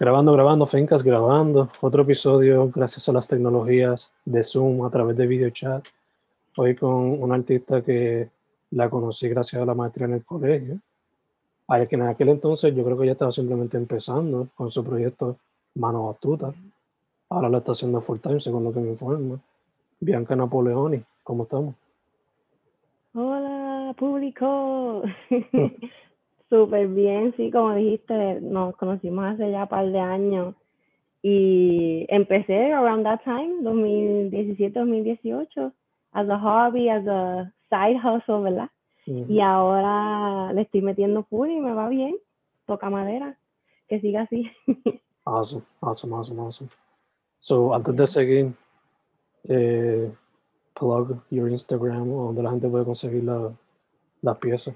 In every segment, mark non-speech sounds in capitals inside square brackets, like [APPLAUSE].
grabando, grabando, Fencas, grabando. Otro episodio gracias a las tecnologías de Zoom a través de video chat. Hoy con un artista que la conocí gracias a la maestría en el colegio. Ay, que en aquel entonces yo creo que ya estaba simplemente empezando con su proyecto Mano Batuta. Ahora lo está haciendo full time, según lo que me informa. Bianca Napoleoni, ¿cómo estamos? Hola, público. [LAUGHS] Súper bien, sí, como dijiste, nos conocimos hace ya un par de años y empecé around that time, 2017-2018, as a hobby, as a side hustle, ¿verdad? Y ahora le estoy metiendo full y me va bien, toca madera, que siga así. [LAUGHS] awesome, awesome, awesome, awesome. So, antes de seguir, eh, plug your Instagram, donde la gente puede conseguir las la piezas.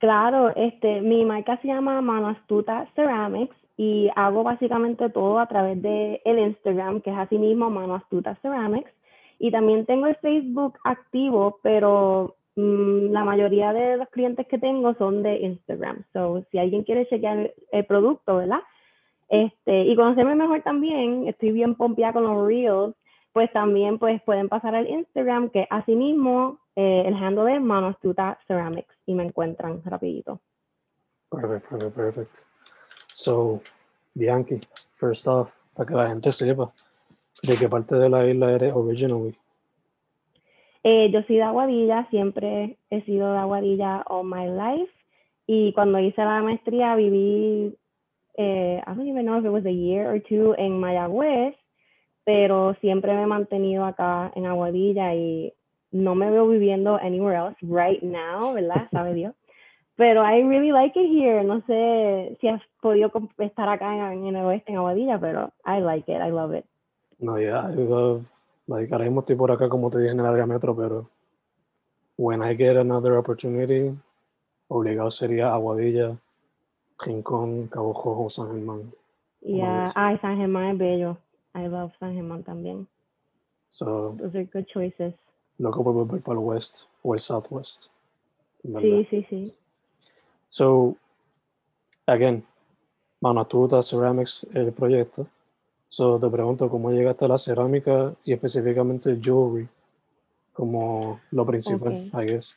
Claro, este, mi marca se llama Mano Astuta Ceramics y hago básicamente todo a través de el Instagram, que es así mismo Mano Astuta Ceramics. Y también tengo el Facebook activo, pero mm, la mayoría de los clientes que tengo son de Instagram. So, si alguien quiere chequear el, producto, ¿verdad? Este, y conocerme mejor también, estoy bien pompeada con los Reels, pues también pues pueden pasar al Instagram, que así mismo eh, el handle es Mano Astuta Ceramics y me encuentran rapidito. Perfect, perfect, perfect. So, Bianchi, first off, para que la gente sepa, ¿de qué parte de la isla eres originally? Eh, yo soy de Aguadilla, siempre he sido de Aguadilla all my life. Y cuando hice la maestría viví, eh, I don't even know if it was a year or two en Mayagüez, pero siempre me he mantenido acá en Aguadilla y no me veo viviendo anywhere else right now, ¿verdad? Sabe Dios. Pero I really like it here. No sé si has podido estar acá en, el oeste, en Aguadilla, pero I like it. I love it. No, yeah, I love, like, ahora mismo estoy por acá, como te dije, en el área metro, pero when I get another opportunity, obligado sería Aguadilla, Rincón, Cabo Jojo, San Germán. Yeah, ay, San Germán es bello. I love San Germán también. So, Those are good choices volver para el west o el southwest. Sí, sí, sí. So, again, Manatuta Ceramics el proyecto. So, te pregunto cómo llegaste a la cerámica y específicamente el jewelry como lo principal, I guess.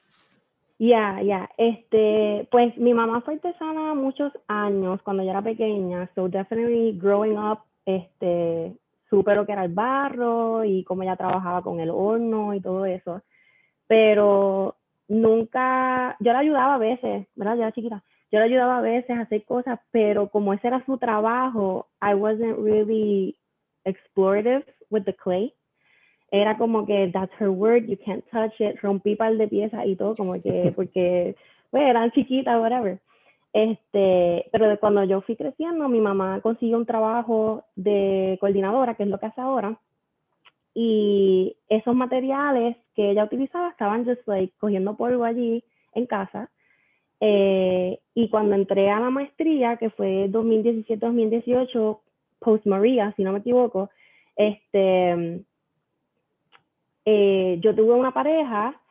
Ya, ya. Este, pues mi mamá fue artesana muchos años cuando yo era pequeña. So definitely growing up, este, supe lo que era el barro y cómo ella trabajaba con el horno y todo eso. Pero nunca, yo la ayudaba a veces, ¿verdad? Yo era chiquita. Yo la ayudaba a veces a hacer cosas, pero como ese era su trabajo, I wasn't really explorative with the clay. Era como que that's her word, you can't touch it. Rompí par de piezas y todo, como que, [LAUGHS] porque, pues, eran chiquitas, whatever. Este, pero cuando yo fui creciendo, mi mamá consiguió un trabajo de coordinadora, que es lo que hace ahora, y esos materiales que ella utilizaba estaban just like cogiendo polvo allí en casa. Eh, y cuando entré a la maestría, que fue 2017-2018, post María, si no me equivoco, este, eh, yo tuve una pareja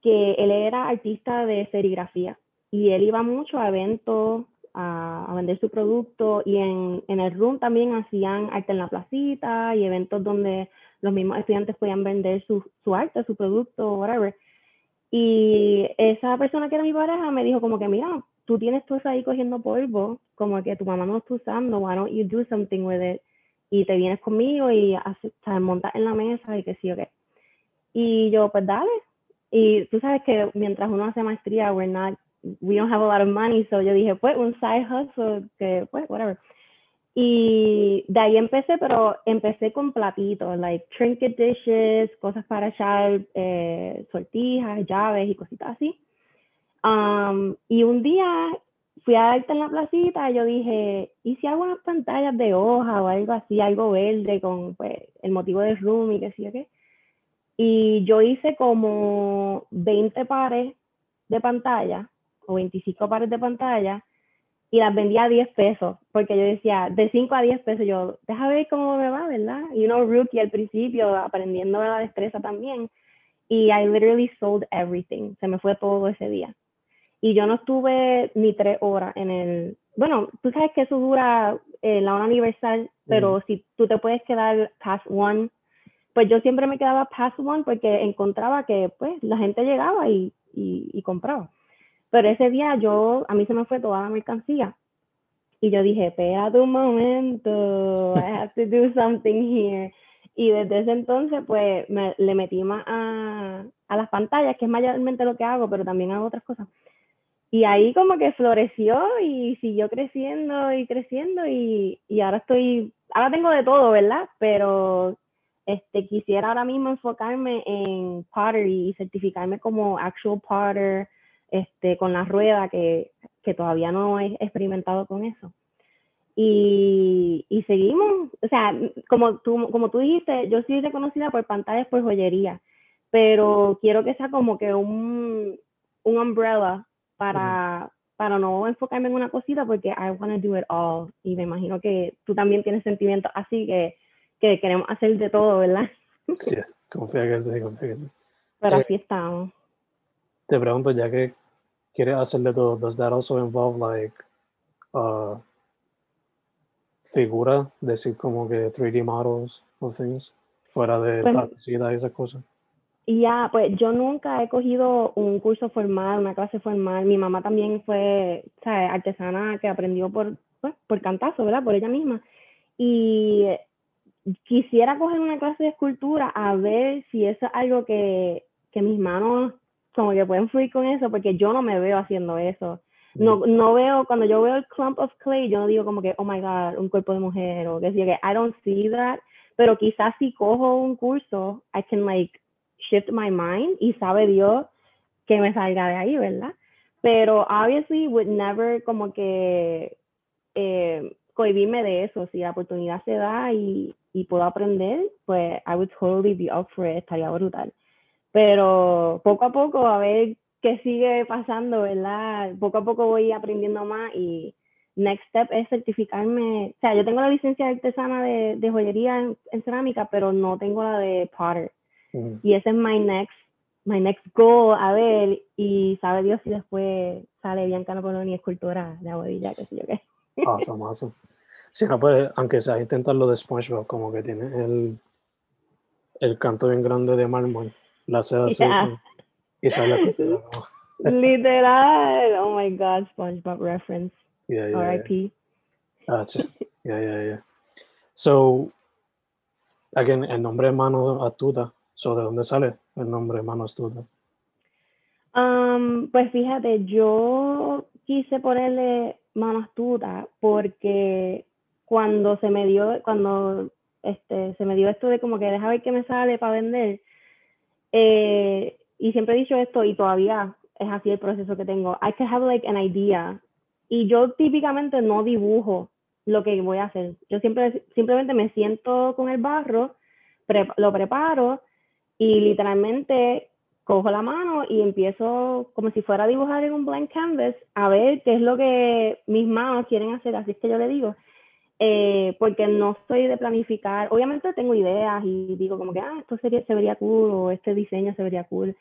que él era artista de serigrafía y él iba mucho a eventos a, vender su producto y en, en, el room también hacían arte en la placita y eventos donde los mismos estudiantes podían vender su, su arte, su producto, whatever. Y esa persona que era mi pareja me dijo como que, mira, tú tienes todo eso ahí cogiendo polvo, como que tu mamá no lo está usando, why don't you do something with it? Y te vienes conmigo y haces, montas en la mesa y que sí o qué. Y yo, pues dale. Y tú sabes que mientras uno hace maestría, we're not, we don't have a lot of money, so yo dije, pues un side hustle, que pues, whatever. Y de ahí empecé, pero empecé con platitos, like trinket dishes, cosas para echar eh, sortijas, llaves y cositas así. Um, y un día fui a darte en la placita y yo dije, ¿y si hago unas pantallas de hoja o algo así, algo verde con pues, el motivo del room y qué sé yo qué? Y yo hice como 20 pares de pantalla o 25 pares de pantalla y las vendía a 10 pesos, porque yo decía, de 5 a 10 pesos, yo, deja ver cómo me va, ¿verdad? Y uno rookie al principio, aprendiendo la destreza también, y I literally sold everything, se me fue todo ese día. Y yo no estuve ni tres horas en el, bueno, tú sabes que eso dura eh, la hora universal, pero si tú te puedes quedar past one, pues yo siempre me quedaba past one porque encontraba que pues la gente llegaba y, y, y compraba. Pero ese día yo, a mí se me fue toda la mercancía. Y yo dije, espérate un momento, I have to do something here. Y desde ese entonces, pues, me, le metí más a, a, las pantallas, que es mayormente lo que hago, pero también hago otras cosas. Y ahí como que floreció y siguió creciendo y creciendo y, y ahora estoy, ahora tengo de todo, ¿verdad? Pero este, quisiera ahora mismo enfocarme en pottery y certificarme como actual potter, este, con la rueda, que, que todavía no he experimentado con eso. Y, y, seguimos, o sea, como tú, como tú dijiste, yo soy reconocida por pantallas por joyería, pero quiero que sea como que un, un umbrella para, para no enfocarme en una cosita porque I want to do it all. Y me imagino que tú también tienes sentimientos así que, que queremos hacer de todo, ¿verdad? Sí, confía que sí, confía que sí. Pero así estamos. Te pregunto, ya que quieres hacer de todo, does that also involve like uh, figura, decir como que 3D models o things, fuera de pues, plasticidad y esas cosas? Ya, pues yo nunca he cogido un curso formal, una clase formal. Mi mamá también fue, ¿sabes? Artesana que aprendió por, pues, por cantazo, ¿verdad? Por ella misma. Y quisiera coger una clase de escultura a ver si eso es algo que, que mis manos como que pueden fluir con eso, porque yo no me veo haciendo eso. No, no veo, cuando yo veo el clump of clay, yo no digo como que, oh my God, un cuerpo de mujer, o que decir que I don't see that, pero quizás si cojo un curso, I can like shift my mind y sabe Dios que me salga de ahí, ¿verdad? Pero obviously would never como que eh, cohibirme de eso, si la oportunidad se da y, y puedo aprender, pues I would totally be up for it, estaría brutal pero poco a poco a ver qué sigue pasando, ¿verdad? Poco a poco voy aprendiendo más y next step es certificarme, o sea, yo tengo la licencia artesana de, de joyería en, cerámica, pero no tengo la de potter. Y ese es my next, my next goal, a ver, y sabe Dios si después sale Bianca Napoleoni escultora de aguadilla, qué sé yo qué. [LAUGHS] Awesome, awesome. Si no puede, aunque sea intentar lo de SpongeBob, como que tiene el, el canto bien grande de mármol la seda yeah. y sale Literal. Oh my God, SpongeBob reference. Yeah, yeah. R.I.P. Gotcha. Yeah, yeah, yeah. So, again, el nombre Mano Astuta. So, ¿de dónde sale el nombre Mano Astuta? Um, pues fíjate, yo quise ponerle Mano Astuta porque cuando se me dio, cuando este, se me dio esto de como que deja ver qué me sale para vender, eh, y siempre he dicho esto y todavía es así el proceso que tengo. I can have like an idea. Y yo típicamente no dibujo lo que voy a hacer. Yo siempre simplemente me siento con el barro, lo preparo y literalmente cojo la mano y empiezo como si fuera a dibujar en un blank canvas a ver qué es lo que mis manos quieren hacer. Así es que yo le digo. Eh, porque no soy de planificar. Obviamente tengo ideas y digo como que, ah, esto sería, se vería cool o este diseño se vería cool,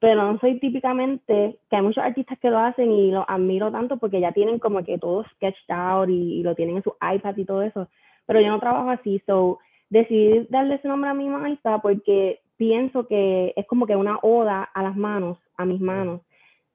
pero no soy típicamente, que hay muchos artistas que lo hacen y lo admiro tanto porque ya tienen como que todo sketched out y, lo tienen en su iPad y todo eso, pero yo no trabajo así, so decidí darle ese nombre a mi maestra porque pienso que es como que una oda a las manos, a mis manos,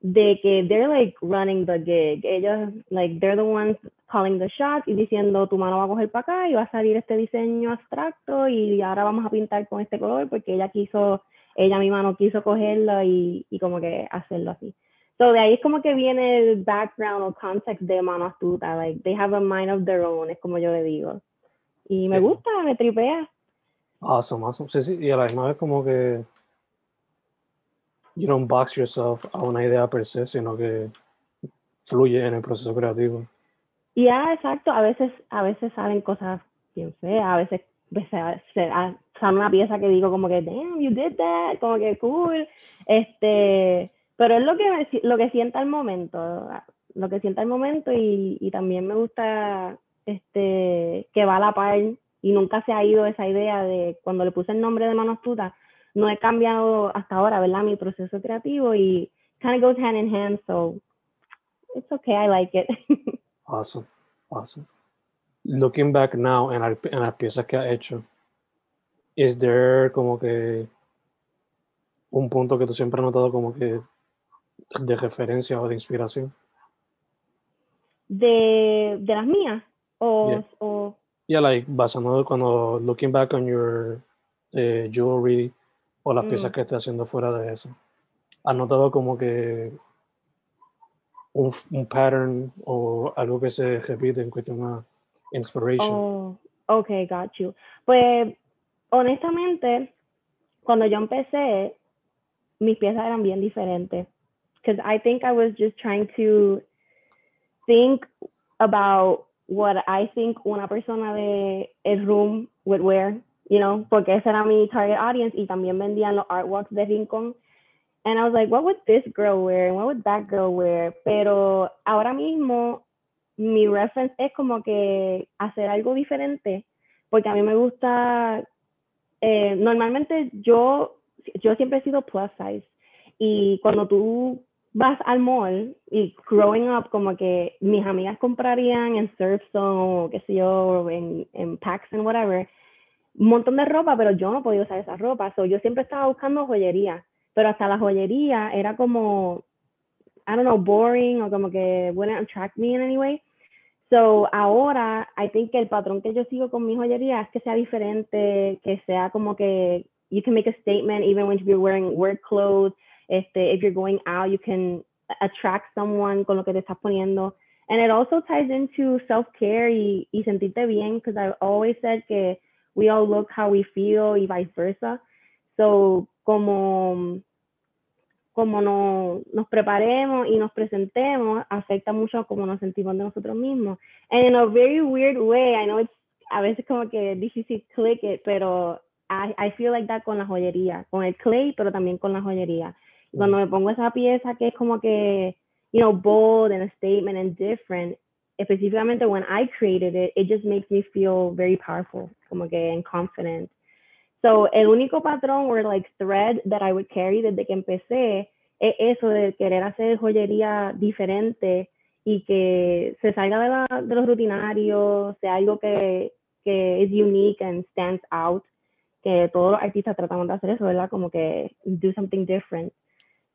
de que they're like running the gig. Ellos, like, they're the ones calling the shots y diciendo tu mano va a coger para acá y va a salir este diseño abstracto y ahora vamos a pintar con este color porque ella quiso, ella misma no quiso cogerlo y, y como que hacerlo así. So de ahí es como que viene el background o context de Mano Astuta, like they have a mind of their own, es como yo le digo. Y me gusta, me tripea. Awesome, awesome. Sí, sí, y a la misma vez como que you don't box yourself a una idea per se, sino que fluye en el proceso creativo. Ya, exacto. A veces, a veces salen cosas bien feas, a veces se, sale una pieza que digo como que, damn, you did that, como que cool. Este, pero es lo que, lo que sienta el momento, lo que sienta el momento y, y también me gusta este, que va a la par y nunca se ha ido esa idea de cuando le puse el nombre de Manos Tutas, no he cambiado hasta ahora, ¿verdad? Mi proceso creativo y kind of goes hand in hand, so it's okay, I like it. [LAUGHS] awesome, awesome. Looking back now en, en las piezas que ha hecho, is there como que un punto que tú siempre has notado como que de referencia o de inspiración? De, de las mías o, yeah. o yeah like basando cuando looking back on your eh, jewelry o las piezas mm. que esté haciendo fuera de eso. ¿Has notado como que un, un, pattern o algo que se repite en cuestión de inspiration? Oh, ok, got you. Pues honestamente, cuando yo empecé, mis piezas eran bien diferentes. Because I think I was just trying to think about what I think una persona de el room would wear you know, porque ese era mi target audience y también vendían los artworks de Rincon. And I was like, what would this girl wear? And what would that girl wear? Pero ahora mismo mi reference es como que hacer algo diferente, porque a mí me gusta, eh, normalmente yo, siempre he sido plus size y cuando tú vas al mall y growing up como que mis amigas comprarían en Surfzone o qué sé yo, en, en Packs and whatever, un montón de ropa, pero yo no podía usar esa ropa. So, yo siempre estaba buscando joyería, pero hasta la joyería era como, I don't know, boring o como que wouldn't attract me in any way. So, ahora, I think que el patrón que yo sigo con mi joyería es que sea diferente, que sea como que you can make a statement even when you're wearing work clothes. Este, if you're going out, you can attract someone con lo que te estás poniendo. And it also ties into self-care y, sentirte bien, because I've always said que we all look how we feel y vice versa. So, como, como no, nos preparemos y nos presentemos, afecta mucho a cómo nos sentimos de nosotros mismos. And in a very weird way, I know it's a veces como que difícil click it, pero I, I feel like that con la joyería, con el clay, pero también con la joyería. Cuando me pongo esa pieza que es como que, you know, bold and a statement and different, específicamente when I created it, it just makes me feel very powerful, como que and confident. So, el único patrón or like thread that I would carry desde que empecé es eso de querer hacer joyería diferente y que se salga de, la, de los rutinarios, sea algo que, que es unique and stands out, que todos los artistas tratamos de hacer eso, ¿verdad? Como que do something different.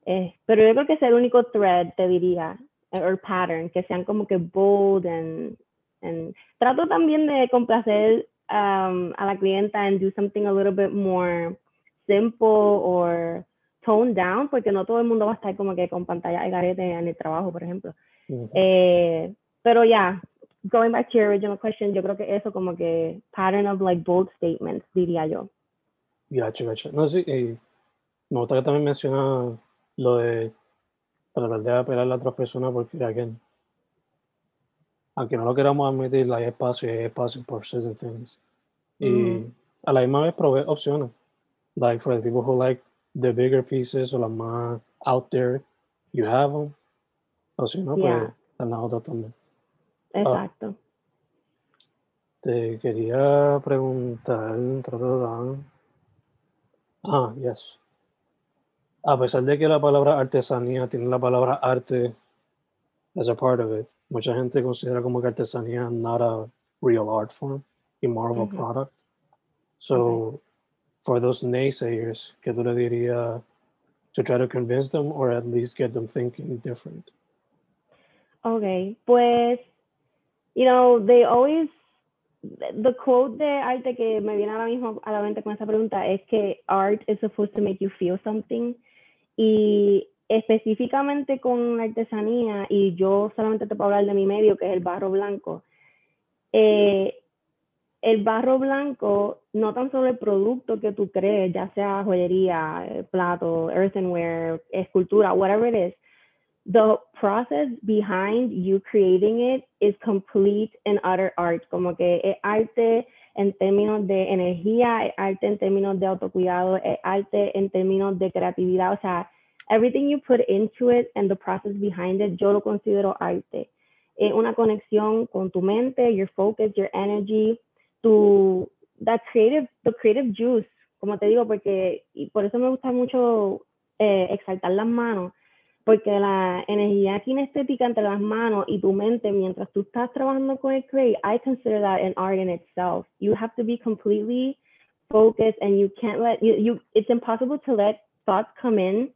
Eh, pero yo creo que es el único thread, te diría, or pattern, que sean como que bold and, and trato también de complacer um, a la clienta and do something a little bit more simple or toned down, porque no todo el mundo va a estar como que con pantalla de garete en el trabajo, por ejemplo. eh, pero ya, yeah, going back to your original question, yo creo que eso como que pattern of like bold statements, diría yo. Gotcha, gotcha. No, sí, y me gusta que también menciona lo de tratar de apelar a la otra persona porque, again, aunque no lo queramos admitir, hay espacio y hay espacio por certain things. Y mm. a la misma vez provee opciones. Like for the people who like the bigger pieces o las más out there, you have them. O si no, pues yeah. pues las otras también. Exacto. Te quería preguntar, ah, yes. A pesar de que la palabra artesanía tiene la palabra arte as a part of it, mucha gente considera como que artesanía not a real art form y more of a product. So, for those naysayers, ¿qué tú le dirías to try to convince them or at least get them thinking different? Okay, pues, you know, they always the quote de arte que me viene ahora mismo a la mente con esa pregunta es que art is supposed to make you feel something y específicamente con artesanía y yo solamente te puedo hablar de mi medio que es el barro blanco eh, el barro blanco no tan solo el producto que tú crees ya sea joyería eh, plato earthenware escultura whatever it is the process behind you creating it is complete and utter art. Como que es arte en términos de energía, es arte en términos de autocuidado, es arte en términos de creatividad. O sea, everything you put into it and the process behind it, yo lo considero arte. Es una conexión con tu mente, your focus, your energy, tu, that creative, the creative juice, como te digo, porque, y por eso me gusta mucho eh, exaltar las manos, porque la energía kinestética entre las manos y tu mente mientras tú estás trabajando con el clay, I consider that an art in itself. You have to be completely focused and you can't let you, you it's impossible to let thoughts come in.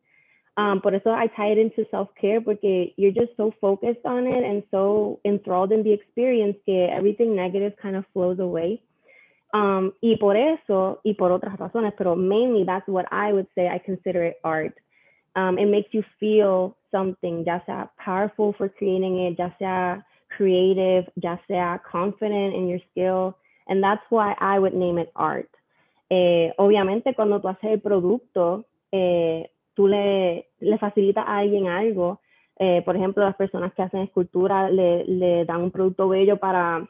Um, por eso I tie it into self-care porque you're just so focused on it and so enthralled in the experience que everything negative kind of flows away. Um, y por eso, y por otras razones, pero mainly that's what I would say I consider it art. um, it makes you feel something, ya sea powerful for creating it, ya sea creative, ya sea confident in your skill. And that's why I would name it art. Eh, obviamente, cuando tú haces el producto, eh, tú le, le facilitas a alguien algo. Eh, por ejemplo, las personas que hacen escultura le, le dan un producto bello para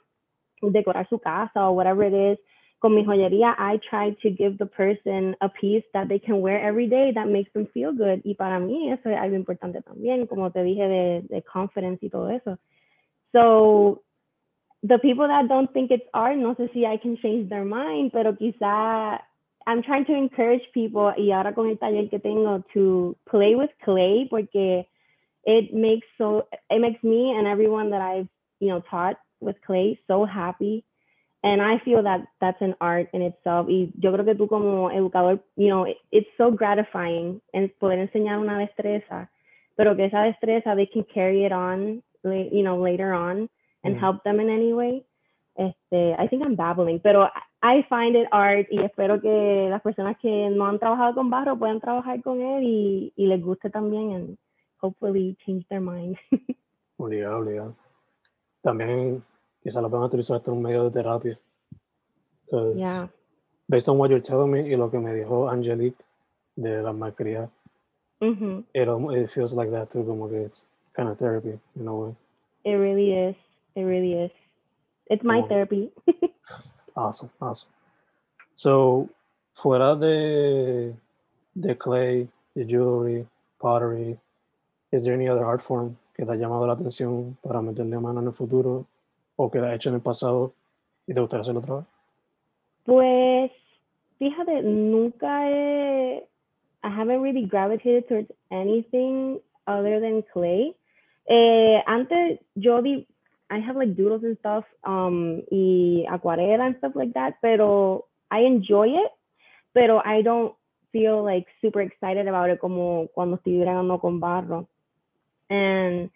decorar su casa o whatever it is con mi joyería, I try to give the person a piece that they can wear every day that makes them feel good. Y para mí eso es algo importante también, como te dije, de, de confidence y todo eso. So, the people that don't think it's art, no sé si I can change their mind, pero quizá I'm trying to encourage people, y ahora con el taller que tengo, to play with clay, porque it makes so, it makes me and everyone that I've, you know, taught with clay so happy and I feel that that's an art in itself. Y yo creo que tú como educador, you know, it, it's so gratifying and poder enseñar una destreza, pero que esa destreza they can carry it on, you know, later on and mm. help them in any way. Este, I think I'm babbling, pero I find it art y espero que las personas que no han trabajado con barro puedan trabajar con él y, y les guste también and hopefully change their mind. [LAUGHS] obligado, obligado. También quizá lo puedan utilizar hasta un medio de terapia. Uh, yeah. Based on what you're telling me y lo que me dijo Angelique de la maestría, mm -hmm. it, it feels like that too, como que it's kind of therapy in a way. It really is. It really is. It's my therapy. [LAUGHS] awesome, awesome. So, fuera de, de clay, de jewelry, pottery, is there any other art form que te ha llamado la atención para meterle mano en el futuro o que ha hecho en el pasado y te gustaría hacerlo otra vez? Pues, fíjate, nunca he, I haven't really gravitated towards anything other than clay. Eh, antes yo di, I have like doodles and stuff, um, y acuarela and stuff like that, pero I enjoy it, pero I don't feel like super excited about it como cuando estoy grabando con barro. And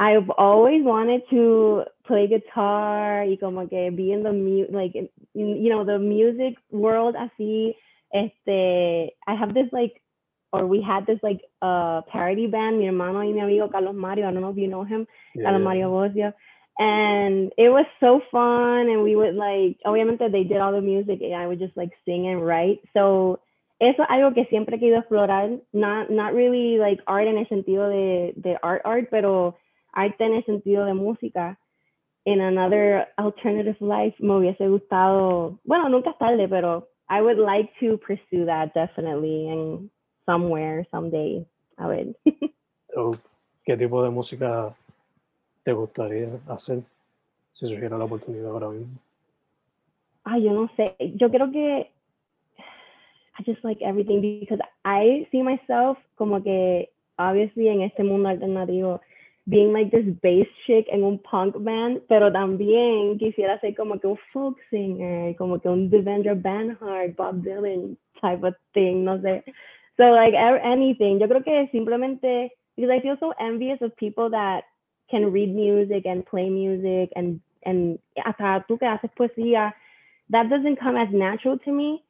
I've always wanted to play guitar y como que be in the mu like you know the music world así este I have this like or we had this like uh parody band mi hermano y mi amigo Carlos Mario I don't know if you know him yeah. Carlos Mario Bosio and it was so fun and we would like obviamente they did all the music and I would just like sing and write so eso es algo que siempre he querido explorar not not really like art en el sentido de de art art pero arte en el sentido de música, in another alternative life me hubiese gustado, bueno, nunca es tarde, pero I would like to pursue that definitely and somewhere, someday. A ver. [LAUGHS] ¿Qué tipo de música te gustaría hacer si surgiera la oportunidad ahora mismo? ay, yo no sé, yo creo que I just like everything because I see myself como que obviously en este mundo alternativo being like this bass chick en un punk band, pero también quisiera ser como que un folk singer, como que un Devendra Banhart, Bob Dylan type of thing, no sé. So like anything, yo creo que simplemente because I feel so envious of people that can read music and play music and and hasta tú que haces poesía, that doesn't come as natural to me.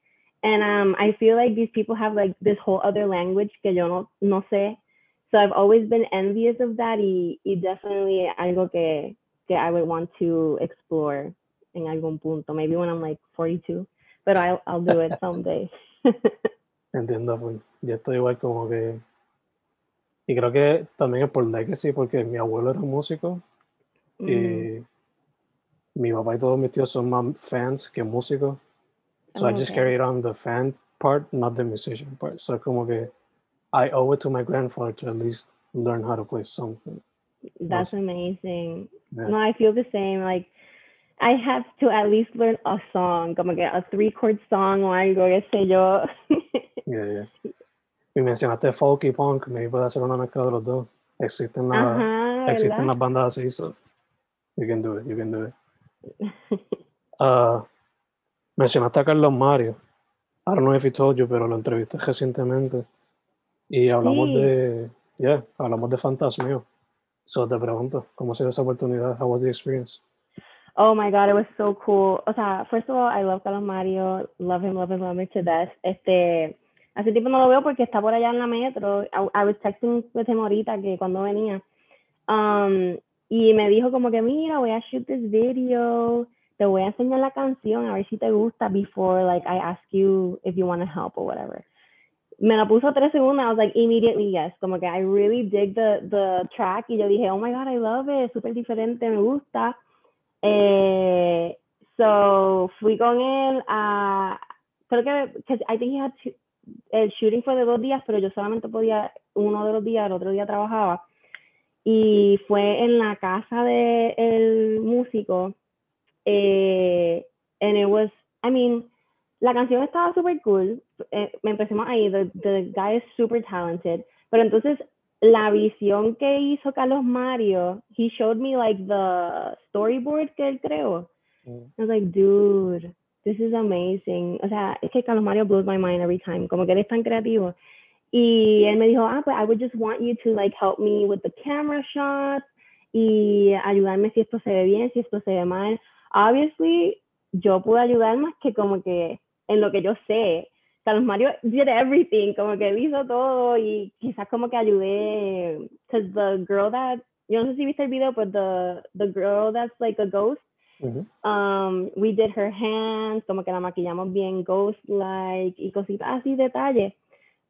And um, I feel like these people have like this whole other language que yo no, no sé. So I've always been envious of that y, y definitely algo que, que I would want to explore en algún punto, maybe when I'm like 42, but I'll, I'll do it someday. [LAUGHS] Entiendo, pues yo estoy igual como que... Y creo que también es por legacy, porque mi abuelo era músico mm. y mi papá y todos mis tíos son más fans que músicos. So I just carried on the fan part, not the musician part. So como que I owe it to my grandfather to at least learn how to play something. That's amazing. Yeah. No, I feel the same. Like I have to at least learn a song, como que a three chord song o algo, qué sé yo. yeah, yeah. [LAUGHS] Y mencionaste folk y punk, me puede hacer una mezcla de los dos. Existen, la, Ajá, existen las bandas así, so you can do it, you can do it. uh, [LAUGHS] mencionaste a Carlos Mario. I don't know if he told you, pero lo entrevisté recientemente. Y hablamos sí. de, yeah, hablamos de Fantasmeo. So te pregunto, ¿cómo se dio esa oportunidad? How was the experience? Oh my God, it was so cool. O sea, first of all, I love Carlos Mario, love him, love him, love him to death. Este, hace tiempo no lo veo porque está por allá en la metro. I, I was texting with him ahorita que cuando venía. Um, y me dijo como que, mira, voy a shoot this video, te voy a enseñar la canción, a ver si te gusta before like I ask you if you want to help or whatever me la puso tres segundos, I was like, immediately yes, como que I really dig the, the track y yo dije, oh my god, I love it, súper diferente, me gusta. Eh, so fui con él a, creo que, because I think he had el shooting fue de dos días, pero yo solamente podía uno de los días, el otro día trabajaba. Y fue en la casa del el músico. Eh, and it was, I mean, la canción estaba súper cool. Eh, me empecemos ahí, the, the guy is super talented. Pero entonces la visión que hizo Carlos Mario, he showed me like the storyboard que él creó. Mm. I was like, dude, this is amazing. O sea, es que Carlos Mario blows my mind every time. Como que él es tan creativo. Y él me dijo, ah, pues I would just want you to like help me with the camera shots y ayudarme si esto se ve bien, si esto se ve mal. Obviously, yo pude ayudar más que como que en lo que yo sé. Carlos Mario did everything, como que él hizo todo y quizás como que ayudé, because the girl that, yo no sé si viste el video, but the, the girl that's like a ghost, um, we did her hands, como que la maquillamos bien ghost-like y cositas así, detalles.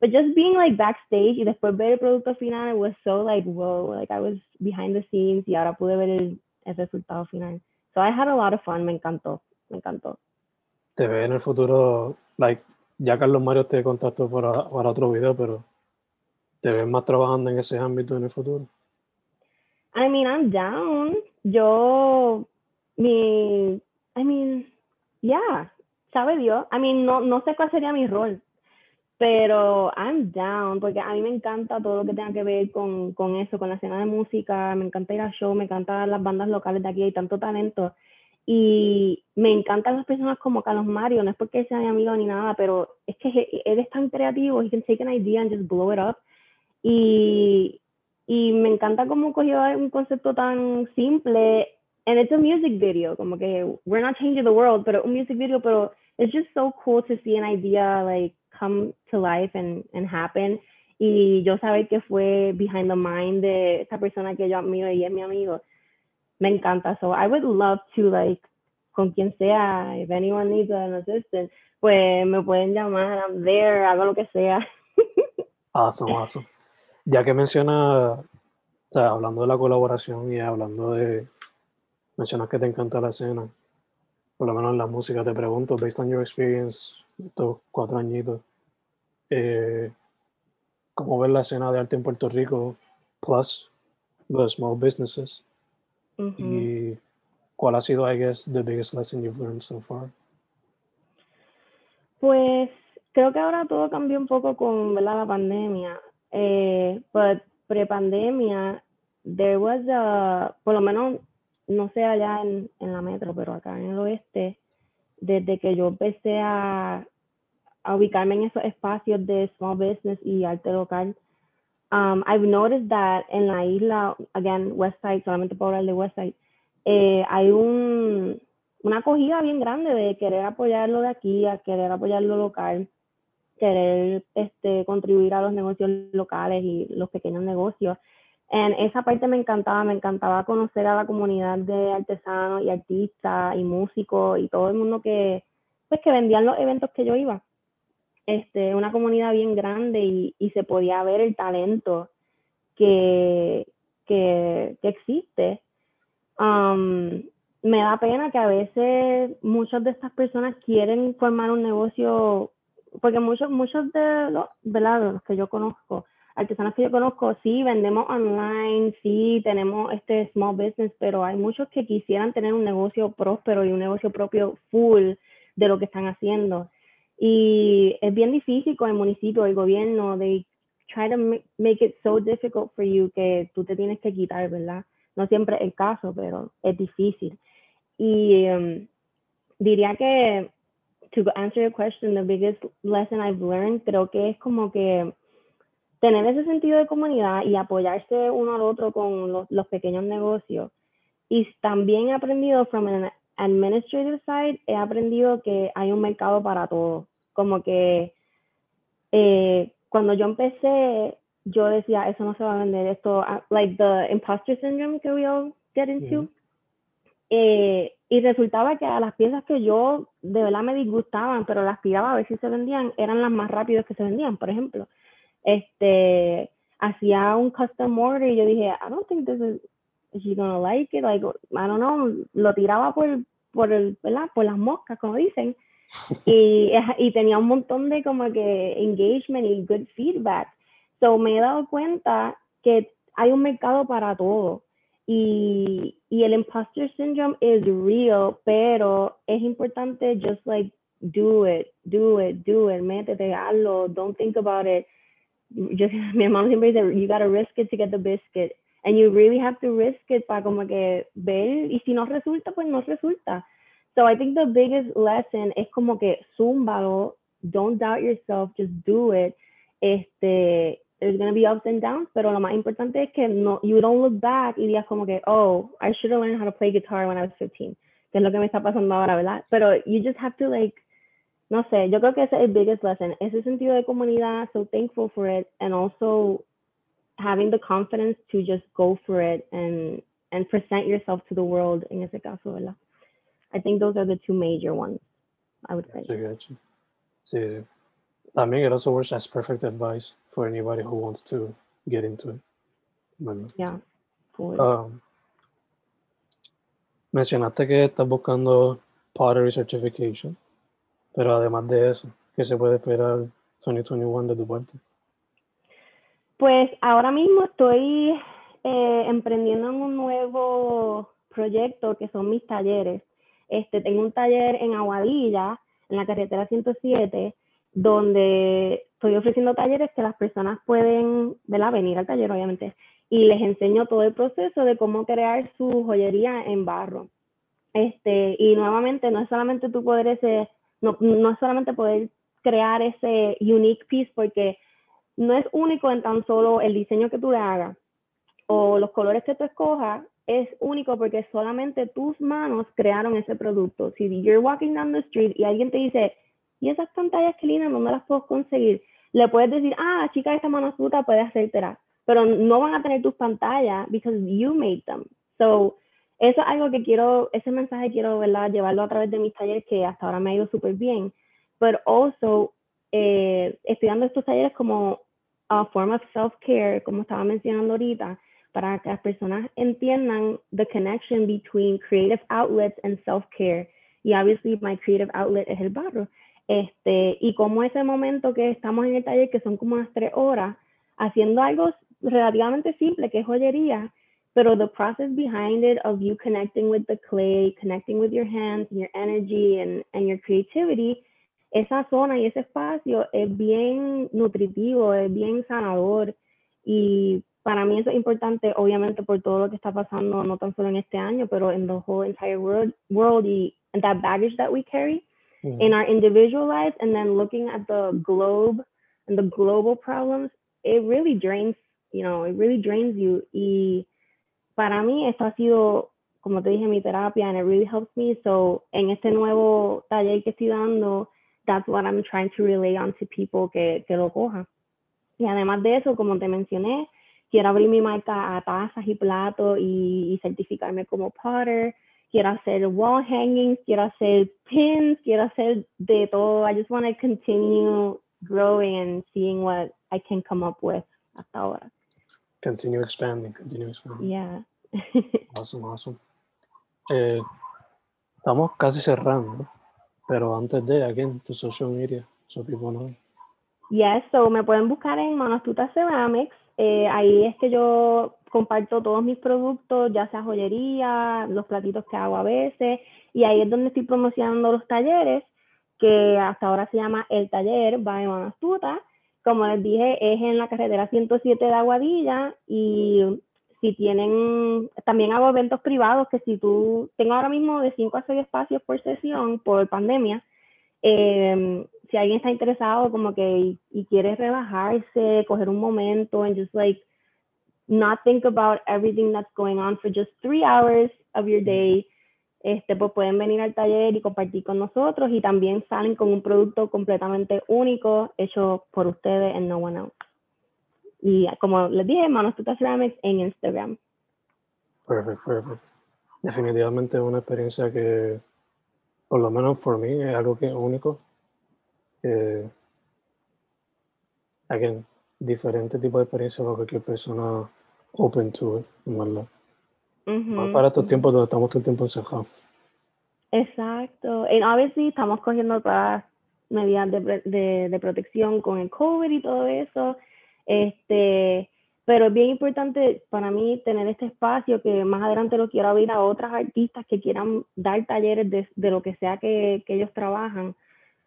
But just being like backstage y después ver el producto final, it was so like, whoa, like I was behind the scenes y ahora pude ver el, el resultado final. So I had a lot of fun, me encantó, me encantó te ve en el futuro, like, ya Carlos Mario te contactó para, para otro video, pero te ves más trabajando en ese ámbito en el futuro. I mean, I'm down. Yo, mi, I mean, yeah, sabe Dios. I mean, no, no sé cuál sería mi rol, pero I'm down, porque a mí me encanta todo lo que tenga que ver con, con eso, con la escena de música, me encanta ir a show, me encantan las bandas locales de aquí, hay tanto talento. Y me encantan las personas como Carlos Mario, no es porque sea mi amigo ni nada, pero es que él es tan creativo, he can take an idea and just blow it up. Y, y me encanta cómo cogió un concepto tan simple, and it's a music video, como que we're not changing the world, pero un music video, pero it's just so cool to see an idea like come to life and, and happen. Y yo saber que fue behind the mind de esta persona que yo admiro y es mi amigo me encanta. So I would love to like con quien sea, if anyone needs an assistant, pues me pueden llamar, I'm there, hago lo que sea. [LAUGHS] awesome, awesome. Ya que menciona, o sea, hablando de la colaboración y hablando de, mencionas que te encanta la escena, por lo menos la música, te pregunto, based on your experience, estos cuatro añitos, eh, ¿cómo ves la escena de arte en Puerto Rico, plus the small businesses? ¿Y cuál ha sido, I guess, the biggest lesson you've learned so far? Pues creo que ahora todo cambió un poco con ¿verdad? la pandemia. Eh, but pre-pandemia, there was a, por lo menos, no sé allá en, en la metro, pero acá en el oeste, desde que yo empecé a, a ubicarme en esos espacios de small business y arte local, um, I've noticed that en la isla, again, West Side, solamente por hablar de West Side, eh, hay un, una acogida bien grande de querer apoyarlo de aquí, a querer apoyarlo local, querer este, contribuir a los negocios locales y los pequeños negocios. En esa parte me encantaba, me encantaba conocer a la comunidad de artesanos y artistas y músicos y todo el mundo que, pues, que vendían los eventos que yo iba. Este, una comunidad bien grande y, y se podía ver el talento que, que, que existe. Um, me da pena que a veces muchas de estas personas quieren formar un negocio, porque muchos, muchos de los, ¿verdad? los que yo conozco, artesanos que yo conozco, sí, vendemos online, sí, tenemos este small business, pero hay muchos que quisieran tener un negocio próspero y un negocio propio full de lo que están haciendo. Y es bien difícil con el municipio, el gobierno, de try to make it so difficult for you que tú te tienes que quitar, ¿verdad? No siempre es el caso, pero es difícil. Y um, diría que, to answer your question, the biggest lesson I've learned, creo que es como que tener ese sentido de comunidad y apoyarse uno al otro con los, los pequeños negocios. Y también he aprendido from an administrative side, he aprendido que hay un mercado para todo. Como que eh, cuando yo empecé, yo decía, eso no se va a vender, esto, uh, like the imposter syndrome que we all get into. Eh, y resultaba que a las piezas que yo de verdad me disgustaban, pero las tiraba a ver si se vendían, eran las más rápidas que se vendían, por ejemplo. Este, hacía un custom order y yo dije, I don't think this is, is she gonna like it, like, I don't know, lo tiraba por, por el, ¿verdad? Por las moscas, como dicen. [LAUGHS] y, y tenía un montón de como que engagement y good feedback. So me he dado cuenta que hay un mercado para todo y, y el imposter syndrome is real, pero es importante just like do it, do it, do it, métete, hazlo, don't think about it. Just, [LAUGHS] mi hermano siempre dice, you gotta risk it to get the biscuit. And you really have to risk it para como que ver, y si no resulta, pues no resulta. So I think the biggest lesson es como que zúmbalo, don't doubt yourself, just do it. Este, there's going to be ups and downs, pero lo más importante es que no, you don't look back y digas como que, oh, I should have learned how to play guitar when I was 15, que es lo que me está pasando ahora, ¿verdad? Pero you just have to like, no sé, yo creo que ese es el biggest lesson, ese sentido de comunidad, so thankful for it, and also having the confidence to just go for it and, and present yourself to the world en ese caso, ¿verdad? I think those are the two major ones, I would say. Sí, sí. También it also works as perfect advice for anybody who wants to get into it. Bueno. Yeah. Fully. Um, mencionaste que estás buscando pottery certification, pero además de eso, ¿qué se puede esperar 2021 de tu parte? Pues ahora mismo estoy eh, emprendiendo en un nuevo proyecto que son mis talleres. Este, tengo un taller en Aguadilla, en la carretera 107, donde estoy ofreciendo talleres que las personas pueden ¿verdad? venir al taller, obviamente, y les enseño todo el proceso de cómo crear su joyería en barro. Este, y nuevamente, no es solamente tú poder ese, no, no es solamente poder crear ese unique piece, porque no es único en tan solo el diseño que tú le hagas o los colores que tú escojas, es único porque solamente tus manos crearon ese producto. Si you're walking down the street y alguien te dice, y esas pantallas que lindas, ¿dónde las puedo conseguir? Le puedes decir, ah, chica, esta manosuta puede hacértela, pero no van a tener tus pantallas because you made them. So, eso es algo que quiero, ese mensaje quiero, ¿verdad? Llevarlo a través de mis talleres que hasta ahora me ha ido súper bien. Pero also, eh, estoy dando estos talleres como a form of self-care, como estaba mencionando ahorita, para que las personas entiendan the connection between creative outlets and self-care. Y obviously my creative outlet es el barro. Este, y como ese momento que estamos en el taller, que son como unas tres horas, haciendo algo relativamente simple, que es joyería, pero the process behind it of you connecting with the clay, connecting with your hands and your energy and, and your creativity, esa zona y ese espacio es bien nutritivo, es bien sanador y para mí eso es importante, obviamente, por todo lo que está pasando, no tan solo en este año, pero en the whole entire world, world y and that baggage that we carry Mm. in our individual lives, and then looking at the globe and the global problems, it really drains, you know, it really drains you. Y para mí esto ha sido, como te dije, mi terapia, and it really helps me. So, en este nuevo taller que estoy dando, that's what I'm trying to relay on to people que, que lo cojan. Y además de eso, como te mencioné, quiero abrir mi marca a tazas y platos y, y certificarme como potter. Quiero hacer wall hangings, quiero hacer pins, quiero hacer de todo. I just want to continue growing and seeing what I can come up with hasta ahora. Continue expanding, continue expanding. Yeah. [LAUGHS] Awesome, awesome. Eh, estamos casi cerrando, pero antes de, again, tu social media, so people know. Yes, so me pueden buscar en Manostuta Ceramics. Eh, ahí es que yo comparto todos mis productos, ya sea joyería, los platitos que hago a veces, y ahí es donde estoy promocionando los talleres, que hasta ahora se llama El Taller by Manostuta. Como les dije, es en la carretera 107 de Aguadilla y si tienen, también hago eventos privados que si tú, tengo ahora mismo de 5 a 6 espacios por sesión por pandemia. Eh, si alguien está interesado como que y, y quiere relajarse, coger un momento and just like not think about everything that's going on for just three hours of your day, este, pues pueden venir al taller y compartir con nosotros y también salen con un producto completamente único hecho por ustedes and no one else. Y como les dije, Manos Tuta Ceramics en Instagram. Perfect, perfect. Definitivamente es una experiencia que, por lo menos por mí, es algo que es único. Eh, again, diferente tipo de experiencia para cualquier persona open to it, verdad. Más Ujú, para estos tiempos donde estamos todo el tiempo encerrados. Exacto. Y obviously estamos cogiendo todas las medidas de, de, de protección con el COVID y todo eso. Este, pero es bien importante para mí tener este espacio que más adelante lo quiero abrir a otras artistas que quieran dar talleres de, de lo que sea que, que ellos trabajan.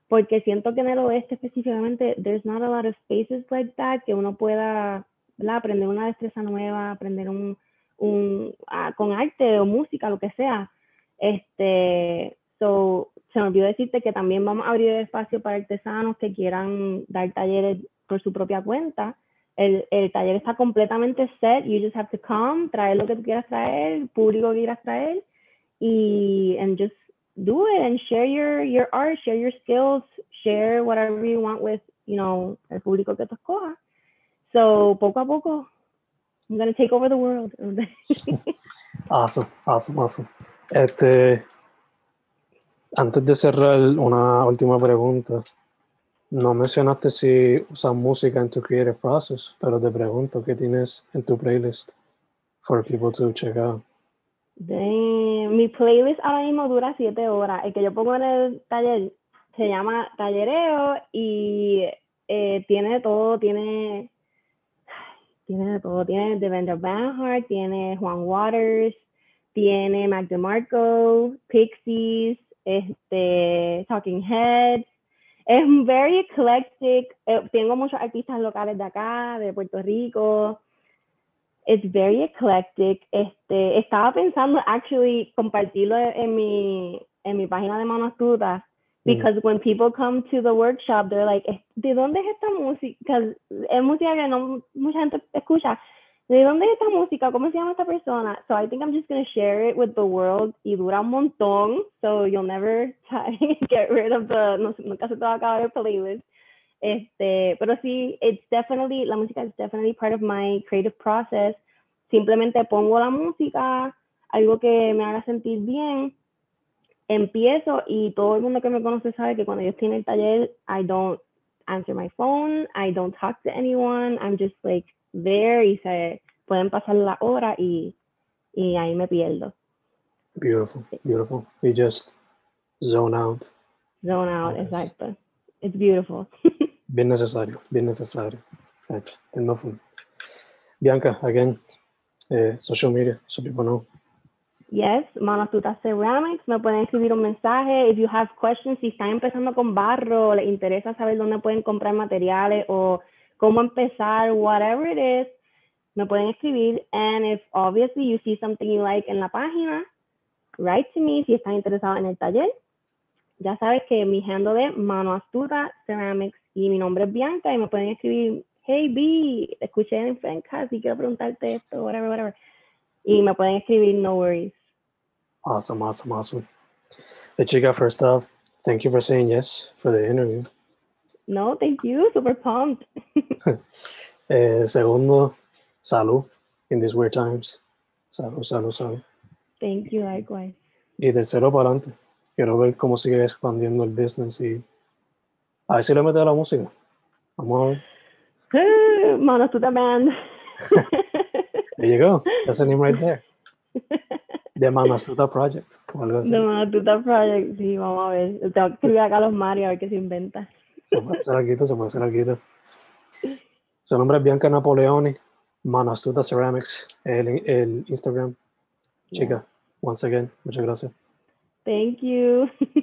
Porque siento que en el oeste específicamente, there's not a lot of spaces like that que uno pueda ¿verdad? aprender una destreza nueva, aprender un, un, ah, con arte o música, lo que sea. Este, so, se me olvidó decirte que también vamos a abrir espacio para artesanos que quieran dar talleres por su propia cuenta. El, el taller está completamente set, you just have to come, traer lo que tú quieras traer, público que quieras traer, y and just do it and share your, your art, share your skills, share whatever you want with, you know, el público que tú escojas. So, poco a poco, I'm gonna take over the world. [LAUGHS] Awesome, awesome, awesome. Este, antes de cerrar, una última pregunta. No mencionaste si usas música en tu creative process, pero te pregunto, ¿qué tienes en tu playlist for people to check out? Mi playlist ahora mismo dura siete horas. El que yo pongo en el taller se llama Tallereo y eh, tiene todo, tiene, tiene todo, tiene de Vendor Banhart, tiene Juan Waters, tiene Mac DeMarco, Pixies, este, Talking Heads. Es very eclectic. Eh, tengo muchos artistas locales de acá, de Puerto Rico. It's very eclectic. Este, estaba pensando actually compartirlo en mi en mi página de Manostuta because when people come to the workshop they're like, "Eh, ¿de dónde es esta música? es música que no mucha gente escucha. ¿De dónde es esta música? ¿Cómo se llama esta persona? So I think I'm just gonna share it with the world y dura un montón, so you'll never [LAUGHS] get rid of the, no, nunca se te va a acabar el playlist. Este, pero sí, it's definitely, la música is definitely part of my creative process. Simplemente pongo la música, algo que me haga sentir bien, empiezo y todo el mundo que me conoce sabe que cuando yo estoy en el taller, I don't answer my phone, I don't talk to anyone, I'm just like there y se pueden pasar la hora y, y ahí me pierdo. Beautiful, beautiful. You just zone out. Zone out, Nice. exacto. It's beautiful. [LAUGHS] Bien necesario, bien necesario. Hecho, tengo fun. Bianca, again, eh, social media, so people know. Yes, Manastuta Ceramics. Me pueden escribir un mensaje. If you have questions, si están empezando con barro, les interesa saber dónde pueden comprar materiales o cómo empezar, whatever it is, me pueden escribir. And if obviously you see something you like en la página, write to me si están interesados en el taller. Ya sabes que mi handle es Mano Astuta Ceramics y mi nombre es Bianca y me pueden escribir, hey B, escuché en Fencast y quiero preguntarte esto, whatever, whatever. Y me pueden escribir, no worries. Awesome, awesome, awesome. The chica, first off, thank you for saying yes for the interview. No, thank you. Super pumped. [LAUGHS] [LAUGHS] eh, segundo, salud in these weird times. Salud, salud, salud. Thank you, likewise. Y tercero, para adelante. Quiero ver cómo sigue expandiendo el business y a ver si le mete a la música. Vamos a ver. Manos to the band. [LAUGHS] there you go. That's the name right there. The Manastuta Project. O algo así. The Manastuta Project, sí, vamos a ver. Tengo que escribir acá a los Mario a ver qué se inventa. Se puede hacer aquí, se puede hacer aquí. Su nombre es Bianca Napoleoni, Manastuta Ceramics, el, el Instagram. Chica, yeah. once again, muchas gracias. Thank you. [LAUGHS]